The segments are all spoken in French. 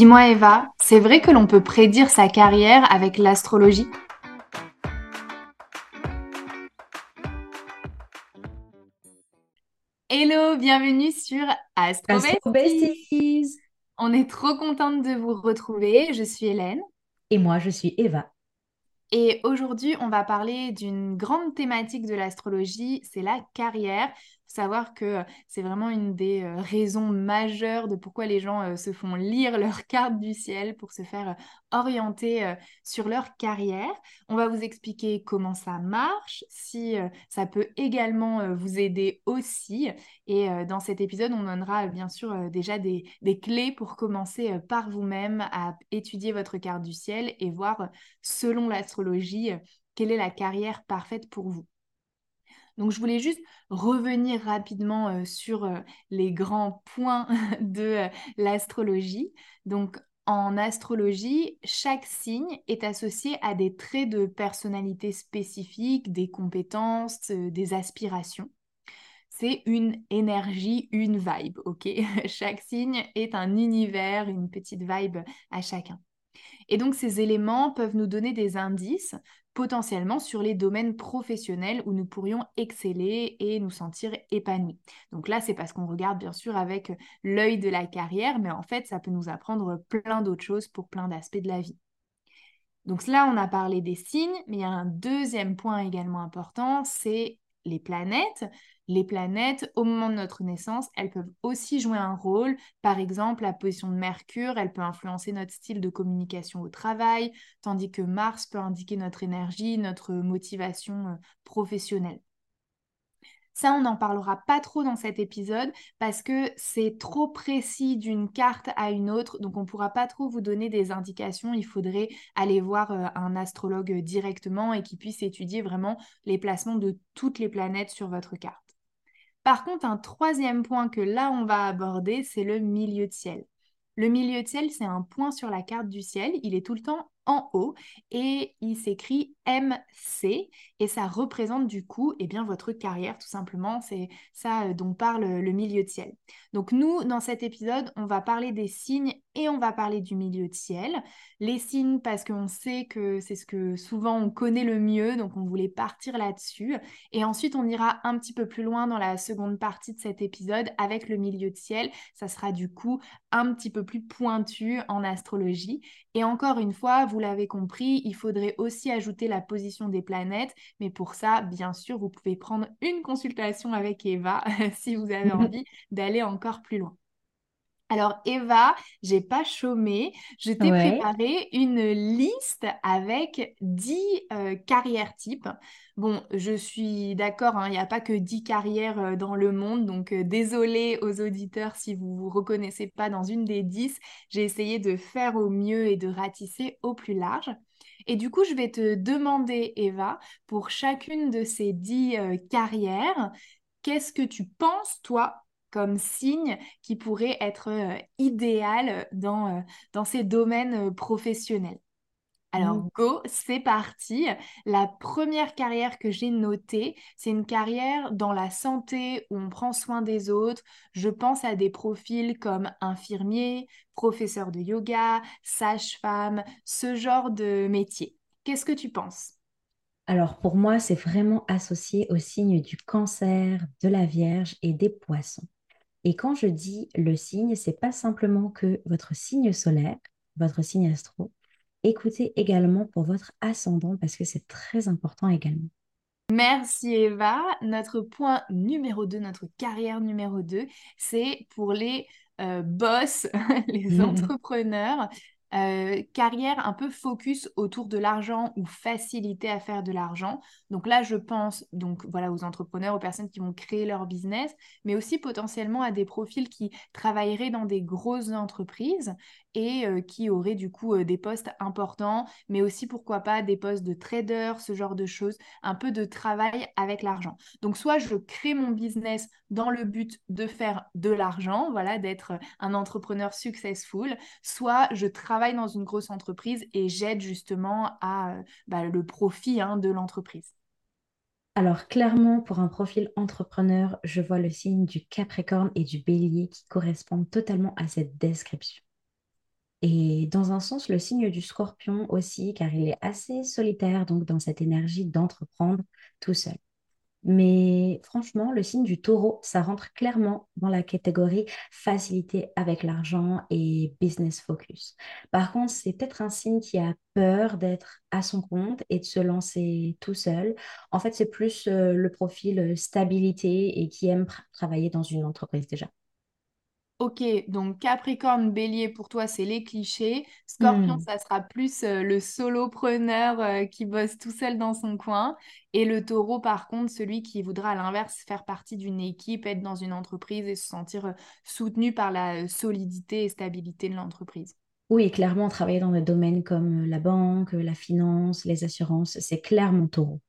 Dis-moi Eva, c'est vrai que l'on peut prédire sa carrière avec l'astrologie? Hello, bienvenue sur Astro Astro Besties. On est trop contente de vous retrouver. Je suis Hélène. Et moi, je suis Eva. Et aujourd'hui, on va parler d'une grande thématique de l'astrologie, c'est la carrière savoir que euh, c'est vraiment une des euh, raisons majeures de pourquoi les gens euh, se font lire leur carte du ciel pour se faire orienter sur leur carrière. On va vous expliquer comment ça marche, si ça peut également vous aider aussi. Et dans cet épisode, on donnera bien sûr déjà des, des, clés pour commencer par vous-même à étudier votre carte du ciel et voir selon l'astrologie quelle est la carrière parfaite pour vous. Donc, je voulais juste revenir rapidement euh, sur euh, les grands points de euh, l'astrologie. Donc, en astrologie, chaque signe est associé à des traits de personnalité spécifiques, des compétences, des aspirations. C'est une énergie, une vibe, ok? Chaque signe est un univers, une petite vibe à chacun. Et donc ces éléments peuvent nous donner des indices potentiellement sur les domaines professionnels où nous pourrions exceller et nous sentir épanouis. Donc là, c'est parce qu'on regarde bien sûr avec l'œil de la carrière, mais en fait, ça peut nous apprendre plein d'autres choses pour plein d'aspects de la vie. Donc là, on a parlé des signes, mais il y a un deuxième point également important, c'est les planètes. Les planètes, au moment de notre naissance, elles peuvent aussi jouer un rôle. Par exemple, la position de Mercure, elle peut influencer notre style de communication au travail, tandis que Mars peut indiquer notre énergie, notre motivation euh, professionnelle. Ça, on n'en parlera pas trop dans cet épisode parce que c'est trop précis d'une carte à une autre, donc on ne pourra pas trop vous donner des indications. Il faudrait aller voir euh, un astrologue directement et qui puisse étudier vraiment les placements de toutes les planètes sur votre carte. Par contre, un troisième point que là, on va aborder, c'est le milieu de ciel. Le milieu de ciel, c'est un point sur la carte du ciel. Il est tout le temps en haut et il s'écrit MC et ça représente du coup eh bien, votre carrière tout simplement. C'est ça euh, dont parle le milieu de ciel. Donc nous, dans cet épisode, on va parler des signes et on va parler du milieu de ciel. Les signes parce qu'on sait que c'est ce que souvent on connaît le mieux, donc on voulait partir là-dessus. Et ensuite, on ira un petit peu plus loin dans la seconde partie de cet épisode avec le milieu de ciel. Ça sera du coup un petit peu plus pointu en astrologie. Et encore une fois, vous l'avez compris, il faudrait aussi ajouter la position des planètes. Mais pour ça, bien sûr, vous pouvez prendre une consultation avec Eva si vous avez envie d'aller encore plus loin. Alors Eva, j'ai pas chômé, je t'ai préparé une liste avec 10 euh, carrières types. Bon, je suis d'accord, hein, il n'y a pas que 10 carrières euh, dans le monde, donc euh, désolé aux auditeurs si vous ne vous reconnaissez pas dans une des 10. J'ai essayé de faire au mieux et de ratisser au plus large. Et du coup, je vais te demander, Eva, pour chacune de ces 10 carrières, qu'est-ce que tu penses, toi, comme signe qui pourrait être euh, idéal dans, euh, dans ces domaines euh, professionnels. Alors, mmh. go, c'est parti. La première carrière que j'ai notée, c'est une carrière dans la santé où on prend soin des autres. Je pense à des profils comme infirmier, professeur de yoga, sage-femme, ce genre de métier. Qu'est-ce que tu penses? Alors, pour moi, c'est vraiment associé au signe du cancer, de la Vierge et des poissons. Et quand je dis le signe, c'est pas simplement que votre signe solaire, votre signe astro. Écoutez également pour votre ascendant parce que c'est très important également. Merci Eva. Notre point numéro 2, notre carrière numéro 2, c'est pour les euh, boss, les entrepreneurs euh, carrière un peu focus autour de l'argent ou facilité à faire de l'argent. Donc là, je pense donc voilà aux entrepreneurs, aux personnes qui vont créer leur business, mais aussi potentiellement à des profils qui travailleraient dans des grosses entreprises et qui auraient du coup des postes importants, mais aussi pourquoi pas des postes de trader, ce genre de choses, un peu de travail avec l'argent. Donc soit je crée mon business dans le but de faire de l'argent, voilà, d'être un entrepreneur successful, soit je travaille dans une grosse entreprise et j'aide justement à bah, le profit hein, de l'entreprise. Alors clairement, pour un profil entrepreneur, je vois le signe du Capricorne et du Bélier qui correspondent totalement à cette description. Et dans un sens, le signe du scorpion aussi, car il est assez solitaire, donc dans cette énergie d'entreprendre tout seul. Mais franchement, le signe du taureau, ça rentre clairement dans la catégorie facilité avec l'argent et business focus. Par contre, c'est peut-être un signe qui a peur d'être à son compte et de se lancer tout seul. En fait, c'est plus euh, le profil euh, stabilité et qui aime travailler dans une entreprise déjà. Ok, donc Capricorne, Bélier, pour toi, c'est les clichés. Scorpion, Hmm. ça sera plus euh, le solopreneur euh, qui bosse tout seul dans son coin. Et le taureau, par contre, celui qui voudra à l'inverse faire partie d'une équipe, être dans une entreprise et se sentir euh, soutenu par la solidité et stabilité de l'entreprise. Oui, clairement, travailler dans des domaines comme la banque, la finance, les assurances, c'est clairement taureau.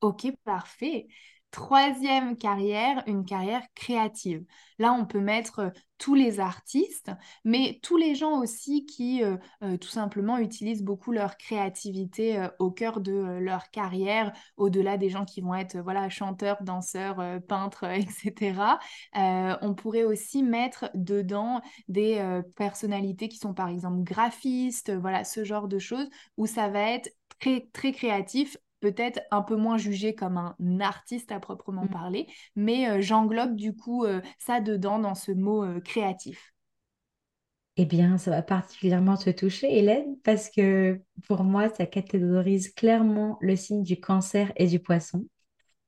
Ok, parfait. Troisième carrière, une carrière créative. Là, on peut mettre euh, tous les artistes, mais tous les gens aussi qui, euh, euh, tout simplement, utilisent beaucoup leur créativité au cœur de leur carrière, au-delà des gens qui vont être, voilà, chanteurs, danseurs, peintres, etc. On pourrait aussi mettre dedans des personnalités qui sont, par exemple, graphistes, voilà, ce genre de choses, où ça va être très, très créatif peut-être un peu moins jugé comme un artiste à proprement parler, mais euh, j'englobe du coup euh, ça dedans dans ce mot euh, créatif. Eh bien, ça va particulièrement te toucher, Hélène, parce que pour moi, ça catégorise clairement le signe du cancer et du poisson.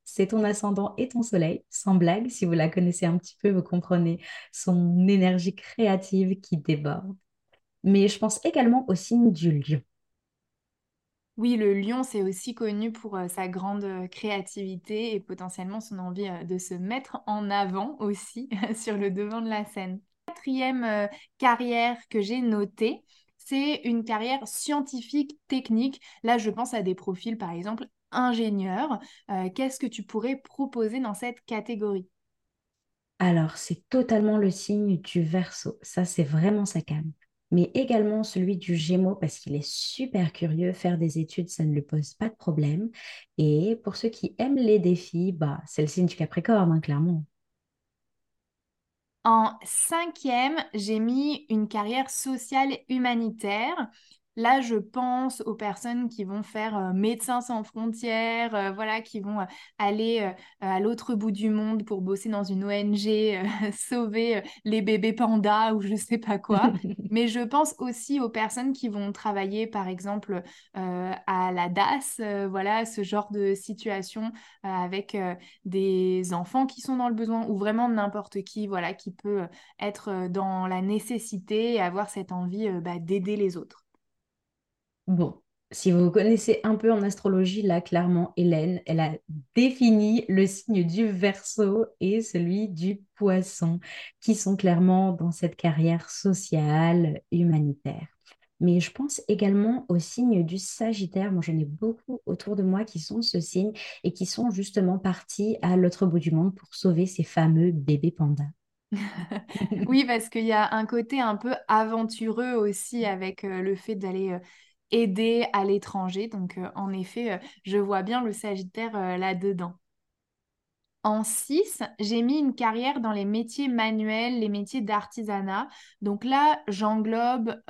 C'est ton ascendant et ton soleil, sans blague. Si vous la connaissez un petit peu, vous comprenez son énergie créative qui déborde. Mais je pense également au signe du lion. Oui, le lion, c'est aussi connu pour sa grande créativité et potentiellement son envie de se mettre en avant aussi sur le devant de la scène. Quatrième carrière que j'ai notée, c'est une carrière scientifique technique. Là, je pense à des profils, par exemple, ingénieurs. Euh, qu'est-ce que tu pourrais proposer dans cette catégorie? Alors, c'est totalement le signe du Verseau. Ça, c'est vraiment sa came. Mais également celui du Gémeaux parce qu'il est super curieux. Faire des études, ça ne lui pose pas de problème. Et pour ceux qui aiment les défis, bah, c'est le signe du Capricorne, hein, clairement. En cinquième, j'ai mis une carrière sociale humanitaire. Là, je pense aux personnes qui vont faire euh, Médecins sans frontières, euh, voilà, qui vont euh, aller à l'autre bout du monde pour bosser dans une ONG, sauver les bébés pandas ou je sais pas quoi. Mais je pense aussi aux personnes qui vont travailler, par exemple, à la DAS, voilà, ce genre de situation avec des enfants qui sont dans le besoin ou vraiment n'importe qui, voilà, qui peut être dans la nécessité et avoir cette envie bah, d'aider les autres. Bon, si vous connaissez un peu en astrologie, là, clairement, Hélène, elle a défini le signe du Verseau et celui du Poisson, qui sont clairement dans cette carrière sociale, humanitaire. Mais je pense également au signe du Sagittaire. Moi, j'en ai beaucoup autour de moi qui sont ce signe et qui sont justement partis à l'autre bout du monde pour sauver ces fameux bébés pandas. Oui, parce qu'il y a un côté un peu aventureux aussi avec euh, le fait d'aller euh, aider à l'étranger. Donc, euh, en effet, euh, je vois bien le Sagittaire euh, là-dedans. En 6, j'ai mis une carrière dans les métiers manuels, les métiers d'artisanat. Donc là, j'englobe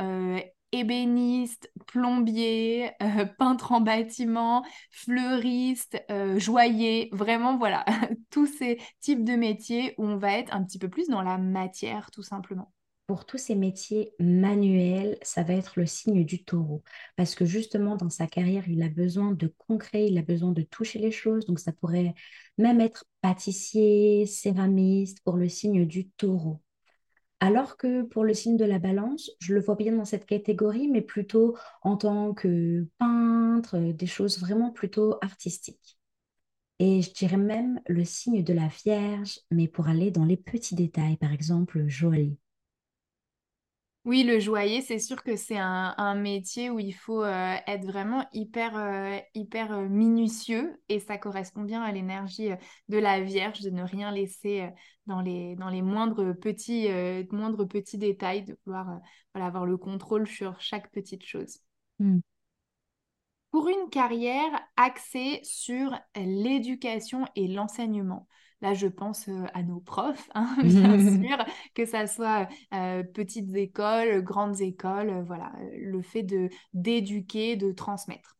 ébéniste, plombier, peintre en bâtiment, fleuriste, euh, joaillier. Vraiment, voilà, tous ces types de métiers où on va être un petit peu plus dans la matière, tout simplement. Pour tous ces métiers manuels, ça va être le signe du taureau. Parce que justement, dans sa carrière, il a besoin de concret, il a besoin de toucher les choses. Donc, ça pourrait même être pâtissier, céramiste pour le signe du taureau. Alors que pour le signe de la balance, je le vois bien dans cette catégorie, mais plutôt en tant que peintre, euh, des choses vraiment plutôt artistiques. Et je dirais même le signe de la Vierge, mais pour aller dans les petits détails, par exemple, joli. Oui, le joaillier, c'est sûr que c'est un, un métier où il faut euh, être vraiment hyper, euh, hyper euh, minutieux et ça correspond bien à l'énergie de la Vierge de ne rien laisser dans les, dans les moindres petits, moindres petits détails, de vouloir voilà, avoir le contrôle sur chaque petite chose. Hmm. Pour une carrière axée sur l'éducation et l'enseignement. Là, je pense à nos profs, hein, bien sûr, que ça soit petites écoles, grandes écoles, voilà, le fait de d'éduquer, de transmettre.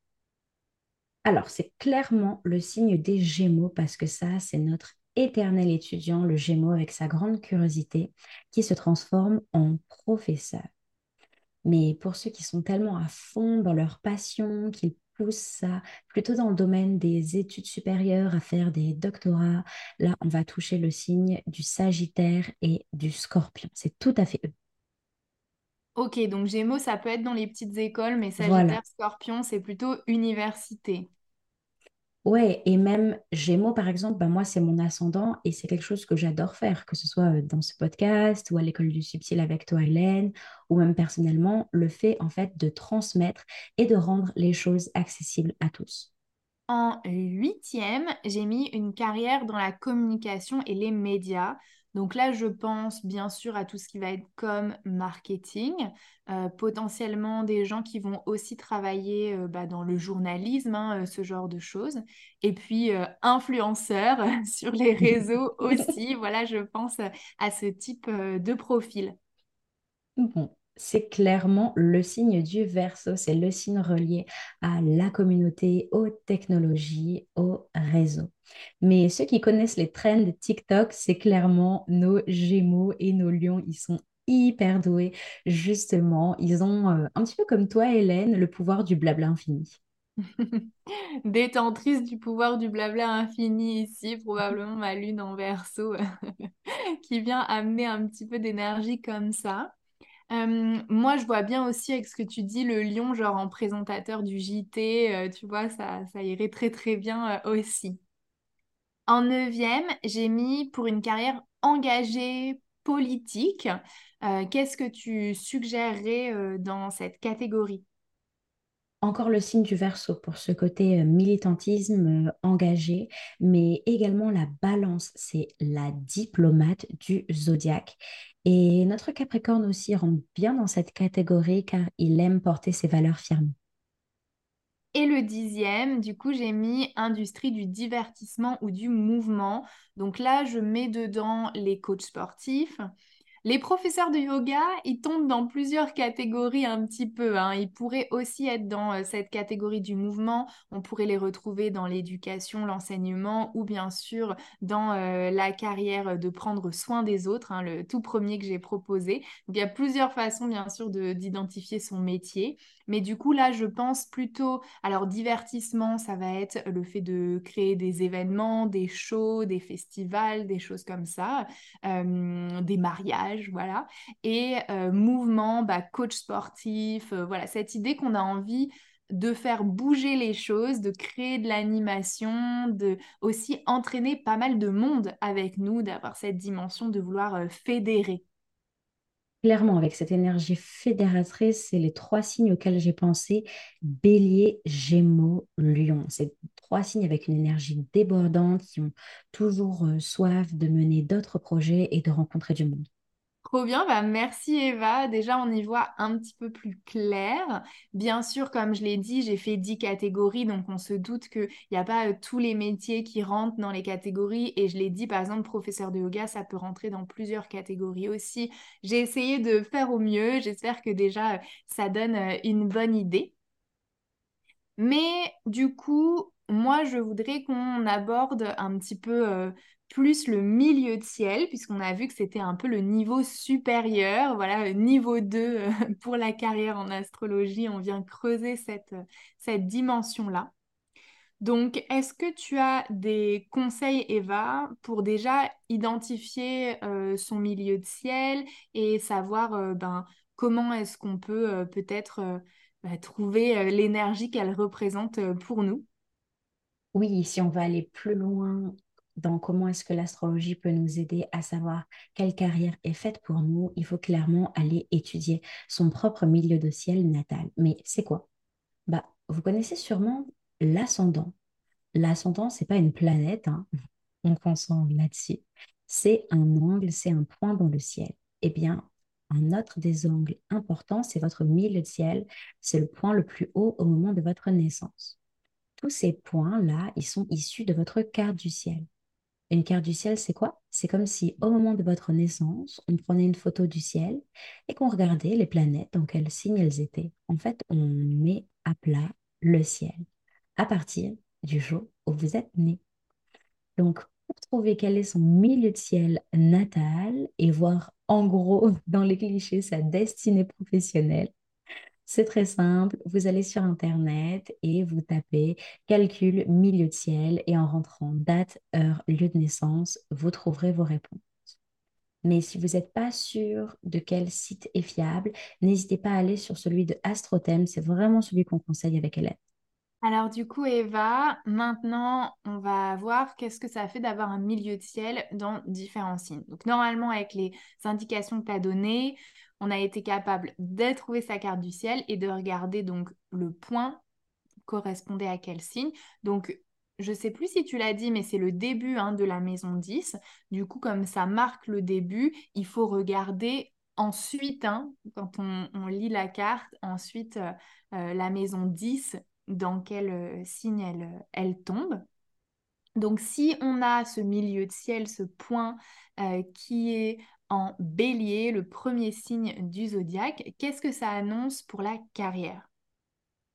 Alors, c'est clairement le signe des Gémeaux parce que ça, c'est notre éternel étudiant, le Gémeaux, avec sa grande curiosité, qui se transforme en professeur. Mais pour ceux qui sont tellement à fond dans leur passion, qu'ils poussent ça plutôt dans le domaine des études supérieures, à faire des doctorats, là, on va toucher le signe du Sagittaire et du Scorpion. C'est tout à fait eux. Ok, donc Gémeaux, ça peut être dans les petites écoles, mais Sagittaire, Scorpion, c'est plutôt université. Ouais, et même Gémeaux, par exemple, bah moi, c'est mon ascendant et c'est quelque chose que j'adore faire, que ce soit euh, dans ce podcast ou à l'école du subtil avec toi, Hélène, ou même personnellement, le fait en fait de transmettre et de rendre les choses accessibles à tous. En huitième, j'ai mis une carrière dans la communication et les médias. Donc là, je pense bien sûr à tout ce qui va être comme marketing, euh, potentiellement des gens qui vont aussi travailler euh, bah, dans le journalisme, hein, euh, ce genre de choses. Et puis influenceurs sur les réseaux aussi. Voilà, je pense à ce type de profil. Bon, c'est clairement le signe du verso, c'est le signe relié à la communauté, aux technologies, aux réseaux. Mais ceux qui connaissent les trends TikTok, c'est clairement nos gémeaux et nos lions, ils sont hyper doués, justement. Ils ont, euh, un petit peu comme toi, Hélène, le pouvoir du blabla infini. Détentrice du pouvoir du blabla infini ici, probablement ma lune en verso qui vient amener un petit peu d'énergie comme ça. Euh, moi, je vois bien aussi avec ce que tu dis, le lion, genre en présentateur du JT, euh, tu vois, ça, ça irait très très bien euh, aussi. En neuvième, j'ai mis pour une carrière engagée politique. Qu'est-ce que tu suggérerais dans cette catégorie? encore le signe du verso pour ce côté euh, militantisme euh, engagé, mais également la balance, c'est la diplomate du zodiaque. Et notre Capricorne aussi rentre bien dans cette catégorie car il aime porter ses valeurs fièrement. Et le dixième, du coup, j'ai mis industrie du divertissement ou du mouvement. Donc là, je mets dedans les coachs sportifs, les professeurs de yoga, ils tombent dans plusieurs catégories un petit peu. Hein. Ils pourraient aussi être dans euh, cette catégorie du mouvement. On pourrait les retrouver dans l'éducation, l'enseignement ou bien sûr dans euh, la carrière de prendre soin des autres, hein, le tout premier que j'ai proposé. il y a plusieurs façons bien sûr d'identifier son métier. Mais du coup, là, je pense plutôt, alors divertissement, ça va être le fait de créer des événements, des shows, des festivals, des choses comme ça, euh, des mariages, voilà. Et euh, mouvement, bah, coach sportif, euh, voilà, cette idée qu'on a envie de faire bouger les choses, de créer de l'animation, de aussi entraîner pas mal de monde avec nous, d'avoir cette dimension de vouloir fédérer. Clairement, avec cette énergie fédératrice, c'est les trois signes auxquels j'ai pensé. Bélier, Gémeaux, Lion. C'est trois signes avec une énergie débordante qui ont toujours euh, soif de mener d'autres projets et de rencontrer du monde. Trop bien, bah merci Eva. Déjà, on y voit un petit peu plus clair. Bien sûr, comme je l'ai dit, j'ai fait 10 catégories, donc on se doute qu'il n'y a pas euh, tous les métiers qui rentrent dans les catégories. Et je l'ai dit, par exemple, professeur de yoga, ça peut rentrer dans plusieurs catégories aussi. J'ai essayé de faire au mieux. J'espère que déjà, euh, ça donne euh, une bonne idée. Mais du coup, moi, je voudrais qu'on aborde un petit peu plus le milieu de ciel, puisqu'on a vu que c'était un peu le niveau supérieur, voilà, niveau 2 euh, pour la carrière en astrologie, on vient creuser cette, cette dimension-là. Donc, est-ce que tu as des conseils, Eva, pour déjà identifier euh, son milieu de ciel et savoir euh, ben, comment est-ce qu'on peut peut-être bah, trouver l'énergie qu'elle représente pour nous? Oui, si on va aller plus loin dans comment est-ce que l'astrologie peut nous aider à savoir quelle carrière est faite pour nous, il faut clairement aller étudier son propre milieu de ciel natal. Mais c'est quoi? Bah, Vous connaissez sûrement l'ascendant. L'ascendant, c'est pas une planète, hein. on consent là-dessus. C'est un angle, c'est un point dans le ciel. Eh bien, un autre des angles importants, c'est votre milieu de ciel. C'est le point le plus haut au moment de votre naissance. Tous ces points-là, ils sont issus de votre carte du ciel. Une carte du ciel, c'est quoi? C'est comme si au moment de votre naissance, on prenait une photo du ciel et qu'on regardait les planètes, dans quel signe elles étaient. En fait, on met à plat le ciel à partir du jour où vous êtes né. Donc, pour trouver quel est son milieu de ciel natal et voir en gros dans les clichés sa destinée professionnelle, c'est très simple, vous allez sur Internet et vous tapez calcul milieu de ciel et en rentrant date, heure, lieu de naissance, vous trouverez vos réponses. Mais si vous n'êtes pas sûr de quel site est fiable, n'hésitez pas à aller sur celui de AstroThem, c'est vraiment celui qu'on conseille avec Hélène. Alors du coup, Eva, maintenant, on va voir qu'est-ce que ça fait d'avoir un milieu de ciel dans différents signes. Donc normalement, avec les indications que tu as données, on a été capable de trouver sa carte du ciel et de regarder donc le point correspondait à quel signe. Donc je sais plus si tu l'as dit, mais c'est le début hein, de la maison 10. Du coup, comme ça marque le début, il faut regarder ensuite, hein, quand on, lit la carte, ensuite euh, euh, la maison 10 dans quel euh, signe elle, elle, tombe. Donc si on a ce milieu de ciel, ce point qui est en bélier, le premier signe du zodiaque, qu'est-ce que ça annonce pour la carrière?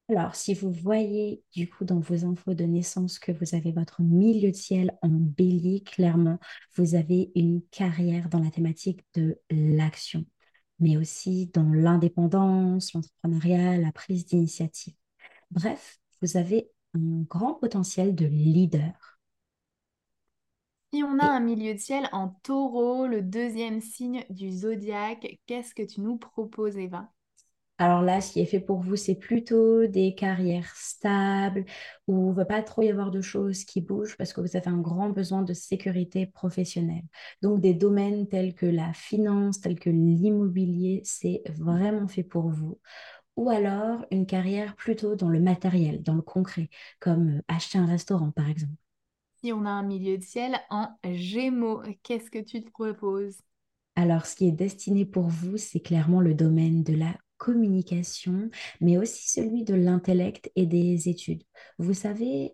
Alors, si vous voyez du coup dans vos infos de naissance que vous avez votre milieu de ciel en bélier, clairement, vous avez une carrière dans la thématique de l'action, mais aussi dans l'indépendance, l'entrepreneuriat, la prise d'initiative. Bref, vous avez un grand potentiel de leader. Si on a un milieu de ciel en taureau, le deuxième signe du zodiaque, qu'est-ce que tu nous proposes, Eva? Alors là, ce qui est fait pour vous, c'est plutôt des carrières stables où il ne va pas trop y avoir de choses qui bougent parce que vous avez un grand besoin de sécurité professionnelle. Donc des domaines tels que la finance, tels que l'immobilier, c'est vraiment fait pour vous ou alors une carrière plutôt dans le matériel, dans le concret, comme acheter un restaurant par exemple. Si on a un milieu de ciel en gémeaux, qu'est-ce que tu te proposes? Alors, ce qui est destiné pour vous, c'est clairement le domaine de la communication, mais aussi celui de l'intellect et des études. Vous savez,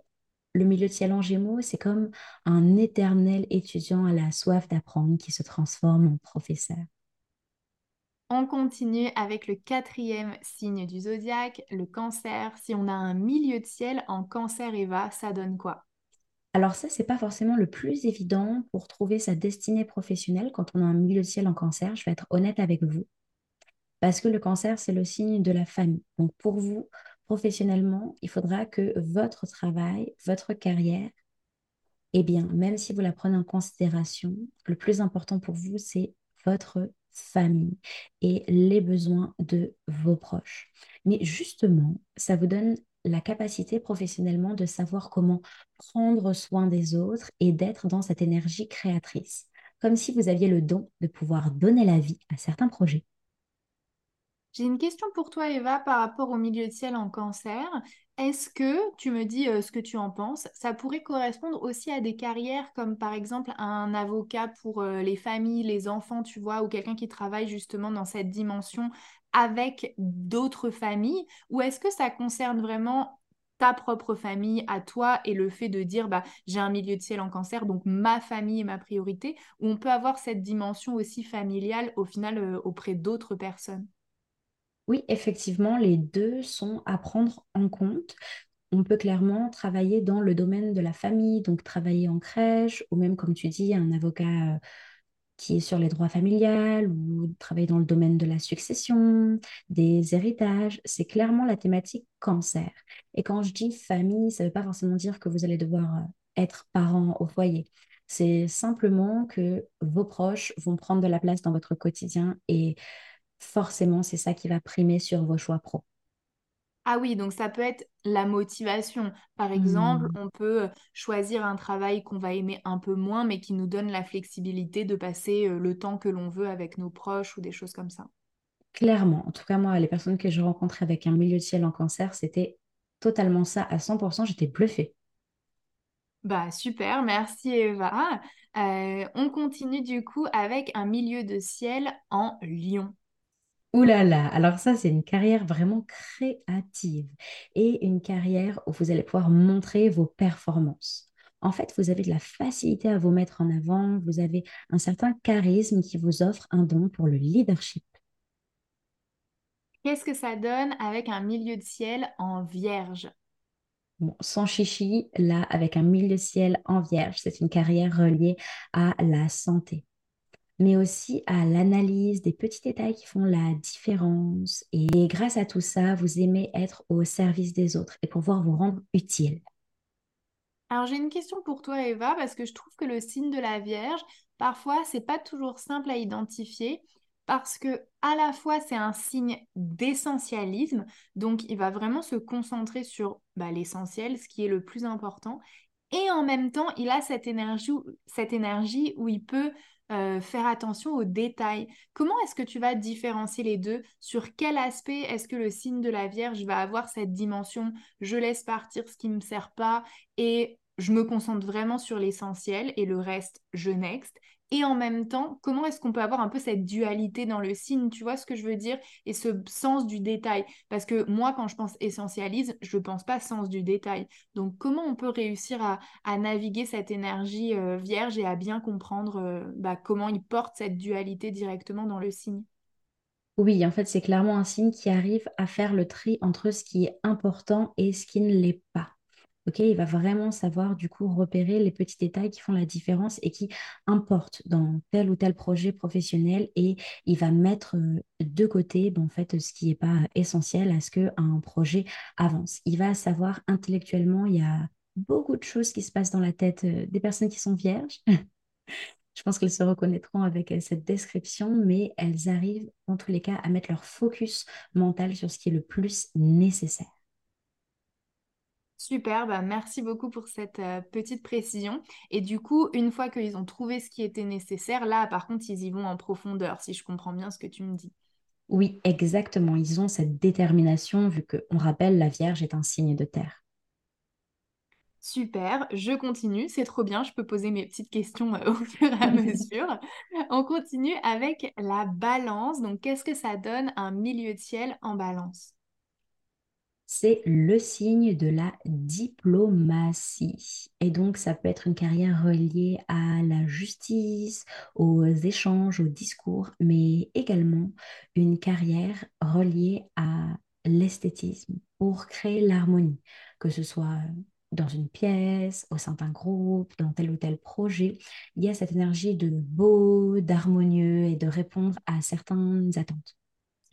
le milieu de ciel en gémeaux, c'est comme un éternel étudiant à la soif d'apprendre qui se transforme en professeur. On continue avec le quatrième signe du zodiaque, le cancer. Si on a un milieu de ciel en cancer Eva, ça donne quoi? Alors ça, c'est pas forcément le plus évident pour trouver sa destinée professionnelle quand on a un milieu de ciel en cancer. Je vais être honnête avec vous. Parce que le cancer, c'est le signe de la famille. Donc pour vous, professionnellement, il faudra que votre travail, votre carrière, eh bien, même si vous la prenez en considération, le plus important pour vous, c'est votre famille et les besoins de vos proches. Mais justement, ça vous donne la capacité professionnellement de savoir comment prendre soin des autres et d'être dans cette énergie créatrice, comme si vous aviez le don de pouvoir donner la vie à certains projets. J'ai une question pour toi, Eva, par rapport au milieu de ciel en cancer. Est-ce que, tu me dis euh, ce que tu en penses, ça pourrait correspondre aussi à des carrières comme par exemple un avocat pour euh, les familles, les enfants, tu vois, ou quelqu'un qui travaille justement dans cette dimension avec d'autres familles Ou est-ce que ça concerne vraiment ta propre famille à toi et le fait de dire bah j'ai un milieu de ciel en cancer donc ma famille est ma priorité ou on peut avoir cette dimension aussi familiale au final euh, auprès d'autres personnes? Oui, effectivement, les deux sont à prendre en compte. On peut clairement travailler dans le domaine de la famille, donc travailler en crèche, ou même, comme tu dis, un avocat euh, qui est sur les droits familiales, ou travailler dans le domaine de la succession, des héritages. C'est clairement la thématique cancer. Et quand je dis famille, ça ne veut pas forcément dire que vous allez devoir euh, être parent au foyer. C'est simplement que vos proches vont prendre de la place dans votre quotidien et forcément, c'est ça qui va primer sur vos choix pro. Ah oui, donc ça peut être la motivation. Par exemple, Hmm. on peut choisir un travail qu'on va aimer un peu moins, mais qui nous donne la flexibilité de passer euh, le temps que l'on veut avec nos proches ou des choses comme ça. Clairement, en tout cas, moi, les personnes que j'ai rencontrées avec un milieu de ciel en cancer, c'était totalement ça à 100%. J'étais bluffée. Bah super, merci Eva. Euh, on continue du coup avec un milieu de ciel en lion. Ouh là là, alors ça, c'est une carrière vraiment créative et une carrière où vous allez pouvoir montrer vos performances. En fait, vous avez de la facilité à vous mettre en avant, vous avez un certain charisme qui vous offre un don pour le leadership. Qu'est-ce que ça donne avec un milieu de ciel en vierge? Bon, sans chichi, là, avec un milieu de ciel en vierge, c'est une carrière reliée à la santé, mais aussi à l'analyse des petits détails qui font la différence. Et grâce à tout ça, vous aimez être au service des autres et pouvoir vous rendre utile. Alors j'ai une question pour toi Eva parce que je trouve que le signe de la Vierge, parfois c'est pas toujours simple à identifier parce que à la fois c'est un signe d'essentialisme, donc il va vraiment se concentrer sur bah, l'essentiel, ce qui est le plus important, et en même temps il a cette énergie, cette énergie où il peut euh, faire attention aux détails. Comment est-ce que tu vas différencier les deux? Sur quel aspect est-ce que le signe de la Vierge va avoir cette dimension? Je laisse partir ce qui ne me sert pas et je me concentre vraiment sur l'essentiel et le reste je next et en même temps, comment est-ce qu'on peut avoir un peu cette dualité dans le signe, tu vois ce que je veux dire? Et ce sens du détail. Parce que moi, quand je pense essentialise, je ne pense pas sens du détail. Donc, comment on peut réussir à, naviguer cette énergie euh, vierge et à bien comprendre euh, bah, comment il porte cette dualité directement dans le signe? Oui, en fait, c'est clairement un signe qui arrive à faire le tri entre ce qui est important et ce qui ne l'est pas. Il va vraiment savoir du coup repérer les petits détails qui font la différence et qui importent dans tel ou tel projet professionnel et il va mettre euh, de côté ben, en fait ce qui n'est pas essentiel à ce qu'un projet avance. Il va savoir intellectuellement, il y a beaucoup de choses qui se passent dans la tête euh, des personnes qui sont vierges. Je pense qu'elles se reconnaîtront avec euh, cette description, mais elles arrivent en tous les cas à mettre leur focus mental sur ce qui est le plus nécessaire. Super, bah merci beaucoup pour cette euh, petite précision. Et du coup, une fois qu'ils ont trouvé ce qui était nécessaire, là, par contre, ils y vont en profondeur, si je comprends bien ce que tu me dis. Oui, exactement. Ils ont cette détermination, vu qu'on rappelle, la Vierge est un signe de terre. Super, je continue, c'est trop bien, je peux poser mes petites questions euh, au fur et à mesure. On continue avec la balance. Donc, qu'est-ce que ça donne un milieu de ciel en balance? C'est le signe de la diplomatie. Et donc, ça peut être une carrière reliée à la justice, aux échanges, aux discours, mais également une carrière reliée à l'esthétisme pour créer l'harmonie, que ce soit dans une pièce, au sein d'un groupe, dans tel ou tel projet. Il y a cette énergie de beau, d'harmonieux et de répondre à certaines attentes.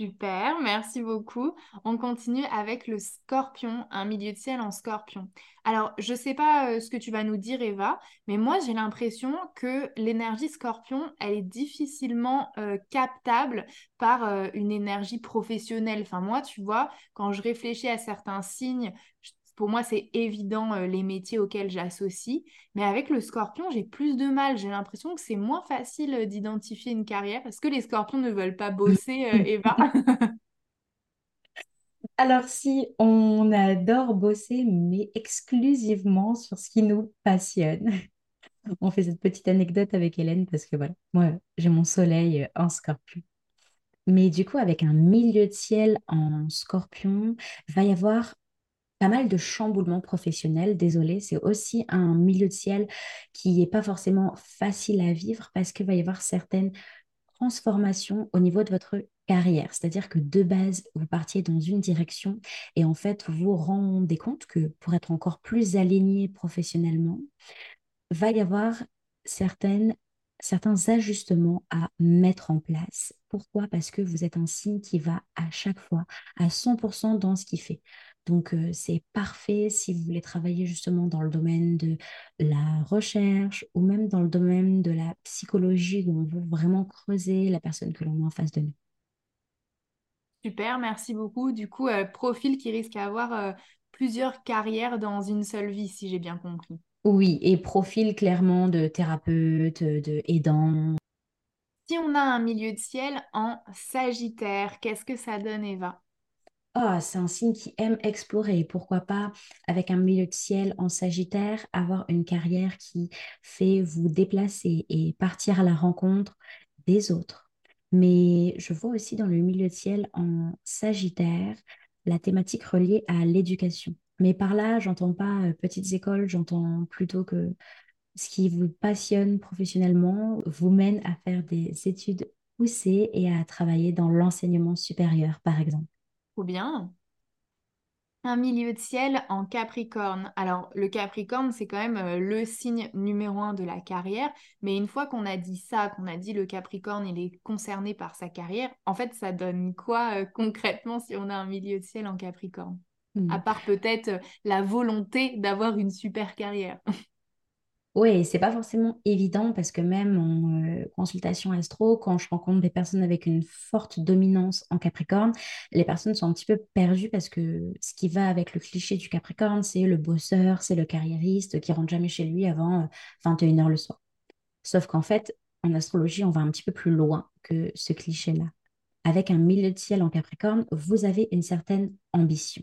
Super, merci beaucoup. On continue avec le scorpion, un milieu de ciel en scorpion. Alors, je ne sais pas euh, ce que tu vas nous dire, Eva, mais moi, j'ai l'impression que l'énergie scorpion, elle est difficilement euh, captable par euh, une énergie professionnelle. Enfin, moi, tu vois, quand je réfléchis à certains signes, pour moi, c'est évident euh, les métiers auxquels j'associe. Mais avec le scorpion, j'ai plus de mal. J'ai l'impression que c'est moins facile euh, d'identifier une carrière. Est-ce que les scorpions ne veulent pas bosser, euh, Eva Alors si on adore bosser, mais exclusivement sur ce qui nous passionne. On fait cette petite anecdote avec Hélène parce que voilà, moi j'ai mon soleil en scorpion. Mais du coup, avec un milieu de ciel en scorpion, il va y avoir pas mal de chamboulements professionnels. Désolé, c'est aussi un milieu de ciel qui n'est pas forcément facile à vivre parce qu'il va y avoir certaines transformations au niveau de votre carrière. C'est-à-dire que de base, vous partiez dans une direction et en fait, vous vous rendez compte que pour être encore plus aligné professionnellement, va y avoir certains ajustements à mettre en place. Pourquoi? Parce que vous êtes un signe qui va à chaque fois à 100% dans ce qu'il fait. Donc, euh, c'est parfait si vous voulez travailler justement dans le domaine de la recherche ou même dans le domaine de la psychologie où on veut vraiment creuser la personne que l'on a en face de nous. Super, merci beaucoup. Du coup, euh, profil qui risque d'avoir euh, plusieurs carrières dans une seule vie, si j'ai bien compris. Oui, et profil clairement de thérapeute, de aidant. Si on a un milieu de ciel en Sagittaire, qu'est-ce que ça donne, Eva? Ah, c'est un signe qui aime explorer. Pourquoi pas, avec un milieu de ciel en Sagittaire, avoir une carrière qui fait vous déplacer et partir à la rencontre des autres. Mais je vois aussi dans le milieu de ciel en Sagittaire la thématique reliée à l'éducation. Mais par là, j'entends pas euh, petites écoles, j'entends plutôt que ce qui vous passionne professionnellement vous mène à faire des études poussées et à travailler dans l'enseignement supérieur, par exemple. Ou bien. Un milieu de ciel en Capricorne. Alors, le Capricorne, c'est quand même euh, le signe numéro un de la carrière. Mais une fois qu'on a dit ça, qu'on a dit le Capricorne, il est concerné par sa carrière, en fait, ça donne quoi euh, concrètement si on a un milieu de ciel en Capricorne? À Hmm. part peut-être euh, la volonté d'avoir une super carrière. Oui, c'est pas forcément évident parce que même en euh, consultation astro, quand je rencontre des personnes avec une forte dominance en Capricorne, les personnes sont un petit peu perdues parce que ce qui va avec le cliché du Capricorne, c'est le bosseur, c'est le carriériste qui rentre jamais chez lui avant 21 heures le soir. Sauf qu'en fait, en astrologie, on va un petit peu plus loin que ce cliché-là. Avec un milieu de ciel en Capricorne, vous avez une certaine ambition.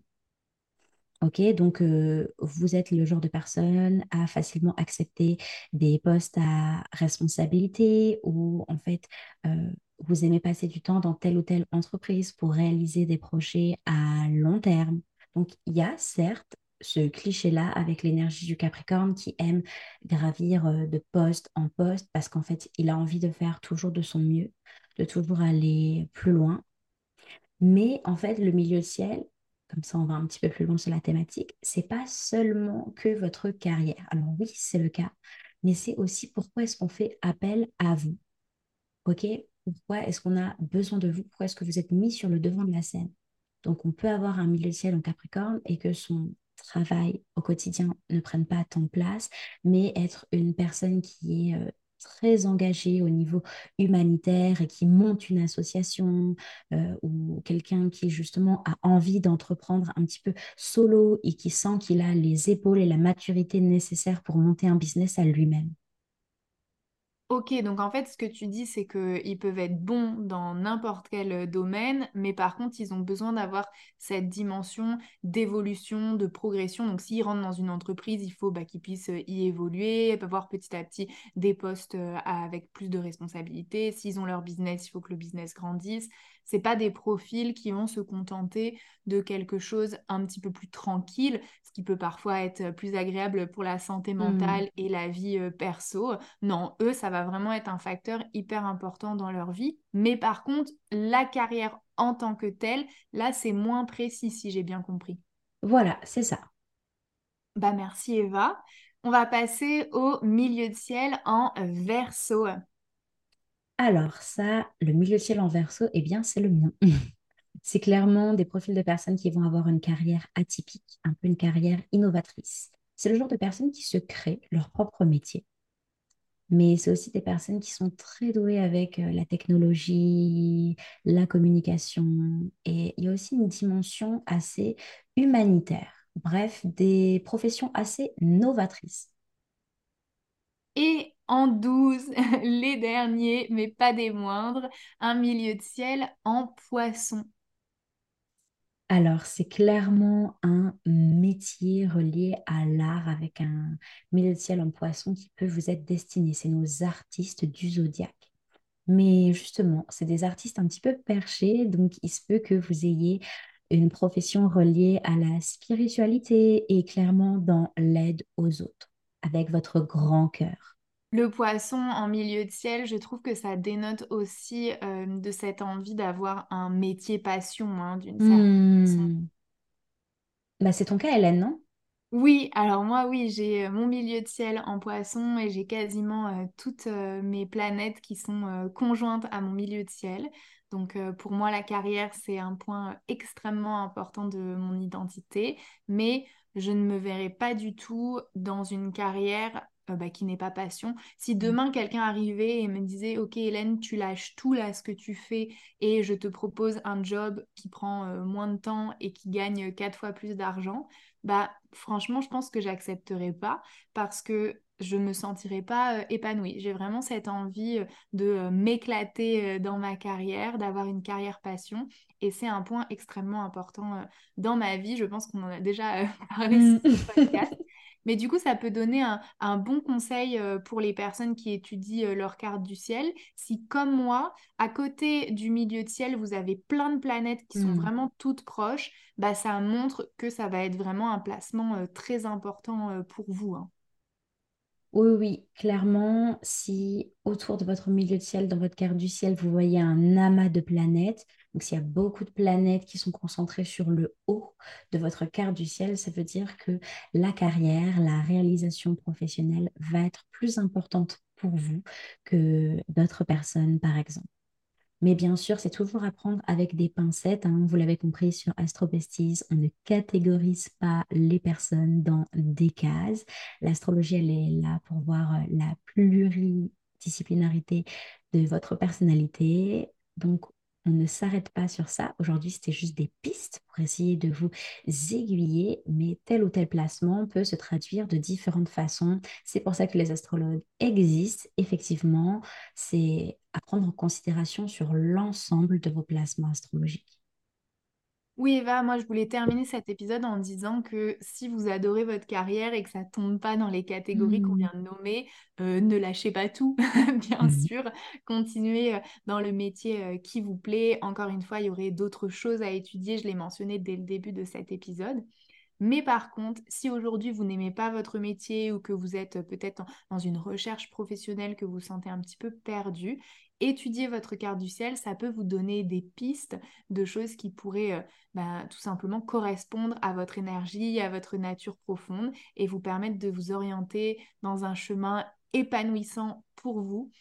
Ok, donc vous êtes le genre de personne à facilement accepter des postes à responsabilité ou en fait vous aimez passer du temps dans telle ou telle entreprise pour réaliser des projets à long terme? Donc il y a certes ce cliché-là avec l'énergie du Capricorne qui aime gravir de poste en poste parce qu'en fait il a envie de faire toujours de son mieux, de toujours aller plus loin. Mais en fait, le milieu ciel, comme ça on va un petit peu plus loin sur la thématique, c'est pas seulement que votre carrière. Alors oui, c'est le cas, mais c'est aussi pourquoi est-ce qu'on fait appel à vous. OK? Pourquoi est-ce qu'on a besoin de vous? Pourquoi est-ce que vous êtes mis sur le devant de la scène? Donc on peut avoir un milieu ciel en Capricorne et que son travail au quotidien ne prenne pas tant de place, mais être une personne qui est euh, très engagée au niveau humanitaire et qui monte une association euh, ou quelqu'un qui justement a envie d'entreprendre un petit peu solo et qui sent qu'il a les épaules et la maturité nécessaires pour monter un business à lui-même. Ok, donc en fait, ce que tu dis, c'est qu'ils peuvent être bons dans n'importe quel domaine, mais par contre, ils ont besoin d'avoir cette dimension d'évolution, de progression. Donc, s'ils rentrent dans une entreprise, il faut bah, qu'ils puissent y évoluer, avoir petit à petit des postes avec plus de responsabilités. S'ils ont leur business, il faut que le business grandisse. C'est pas des profils qui vont se contenter de quelque chose un petit peu plus tranquille, ce qui peut parfois être plus agréable pour la santé Hmm. mentale et la vie perso. Non, eux, ça va vraiment être un facteur hyper important dans leur vie. Mais par contre, la carrière en tant que telle, là, c'est moins précis, si j'ai bien compris. Voilà, c'est ça. Bah merci Eva. On va passer au milieu de ciel en verso. Alors ça, le milieu ciel en verso, eh bien, c'est le mien. C'est clairement des profils de personnes qui vont avoir une carrière atypique, un peu une carrière innovatrice. C'est le genre de personnes qui se créent leur propre métier. Mais c'est aussi des personnes qui sont très douées avec euh, la technologie, la communication. Et il y a aussi une dimension assez humanitaire. Bref, des professions assez novatrices. Et en 12, les derniers, mais pas des moindres, un milieu de ciel en poisson. Alors, c'est clairement un métier relié à l'art avec un milieu de ciel en poisson qui peut vous être destiné. C'est nos artistes du zodiaque. Mais justement, c'est des artistes un petit peu perchés, donc il se peut que vous ayez une profession reliée à la spiritualité et clairement dans l'aide aux autres, avec votre grand cœur. Le poisson en milieu de ciel, je trouve que ça dénote aussi euh, de cette envie d'avoir un métier passion, hein, d'une certaine façon. Hmm. Bah, c'est ton cas, Hélène, non? Oui, alors moi, oui, j'ai euh, mon milieu de ciel en poisson et j'ai quasiment euh, toutes euh, mes planètes qui sont conjointes à mon milieu de ciel. Donc pour moi, la carrière, c'est un point extrêmement important de mon identité, mais je ne me verrai pas du tout dans une carrière euh, bah, qui n'est pas passion. Si demain quelqu'un arrivait et me disait, OK Hélène, tu lâches tout là, ce que tu fais, et je te propose un job qui prend euh, moins de temps et qui gagne quatre fois plus d'argent, bah franchement, je pense que j'accepterai pas parce que je me sentirai pas euh, épanouie. J'ai vraiment cette envie de m'éclater dans ma carrière, d'avoir une carrière passion et c'est un point extrêmement important dans ma vie. Je pense qu'on en a déjà parlé sur Hmm. ce podcast. Mais du coup, ça peut donner un, bon conseil euh, pour les personnes qui étudient euh, leur carte du ciel. Si, comme moi, à côté du milieu de ciel, vous avez plein de planètes qui sont Hmm. vraiment toutes proches, bah, ça montre que ça va être vraiment un placement euh, très important pour vous. hein. Oui, oui, clairement, si autour de votre milieu de ciel, dans votre carte du ciel, vous voyez un amas de planètes, donc s'il y a beaucoup de planètes qui sont concentrées sur le haut de votre carte du ciel, ça veut dire que la carrière, la réalisation professionnelle va être plus importante pour vous que d'autres personnes, par exemple. Mais bien sûr, c'est toujours à prendre avec des pincettes. hein. Vous l'avez compris sur Astro Besties, on ne catégorise pas les personnes dans des cases. L'astrologie, elle est là pour voir euh, la pluridisciplinarité de votre personnalité. Donc, on ne s'arrête pas sur ça. Aujourd'hui, c'était juste des pistes pour essayer de vous aiguiller, mais tel ou tel placement peut se traduire de différentes façons. C'est pour ça que les astrologues existent, effectivement c'est à prendre en considération sur l'ensemble de vos placements astrologiques. Oui, Eva, moi je voulais terminer cet épisode en disant que si vous adorez votre carrière et que ça tombe pas dans les catégories qu'on vient de nommer, euh, ne lâchez pas tout, bien Mhm. sûr. Continuez euh, dans le métier euh, qui vous plaît. Encore une fois, il y aurait d'autres choses à étudier, je l'ai mentionné dès le début de cet épisode. Mais par contre, si aujourd'hui vous n'aimez pas votre métier ou que vous êtes peut-être dans une recherche professionnelle, que vous vous sentez un petit peu perdu, étudier votre carte du ciel, ça peut vous donner des pistes de choses qui pourraient euh, bah, tout simplement correspondre à votre énergie, à votre nature profonde et vous permettre de vous orienter dans un chemin épanouissant pour vous.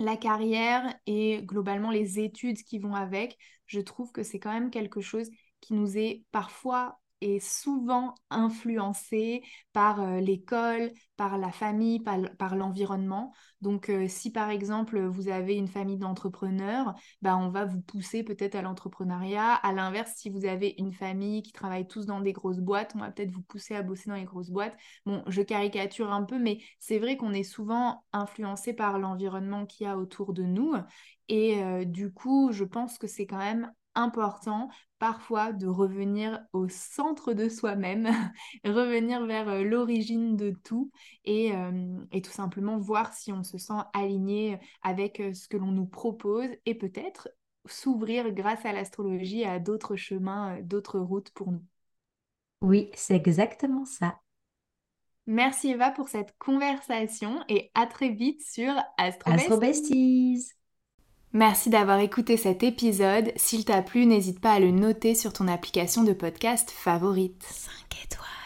La carrière et globalement les études qui vont avec, je trouve que c'est quand même quelque chose qui nous est parfois et souvent influencé par euh, l'école, par la famille, par, l'environnement. Donc, euh, si par exemple vous avez une famille d'entrepreneurs, bah, on va vous pousser peut-être à l'entrepreneuriat. À l'inverse, si vous avez une famille qui travaille tous dans des grosses boîtes, on va peut-être vous pousser à bosser dans les grosses boîtes. Bon, je caricature un peu, mais c'est vrai qu'on est souvent influencé par l'environnement qu'il y a autour de nous. Et euh, du coup, je pense que c'est quand même important parfois de revenir au centre de soi-même, revenir vers euh, l'origine de tout et, euh, et tout simplement voir si on se sent aligné avec euh, ce que l'on nous propose et peut-être s'ouvrir grâce à l'astrologie à d'autres chemins, d'autres routes pour nous. Oui, c'est exactement ça. Merci Eva pour cette conversation et à très vite sur Astro AstroBesties. Merci d'avoir écouté cet épisode. S'il t'a plu, n'hésite pas à le noter sur ton application de podcast favorite. 5 étoiles.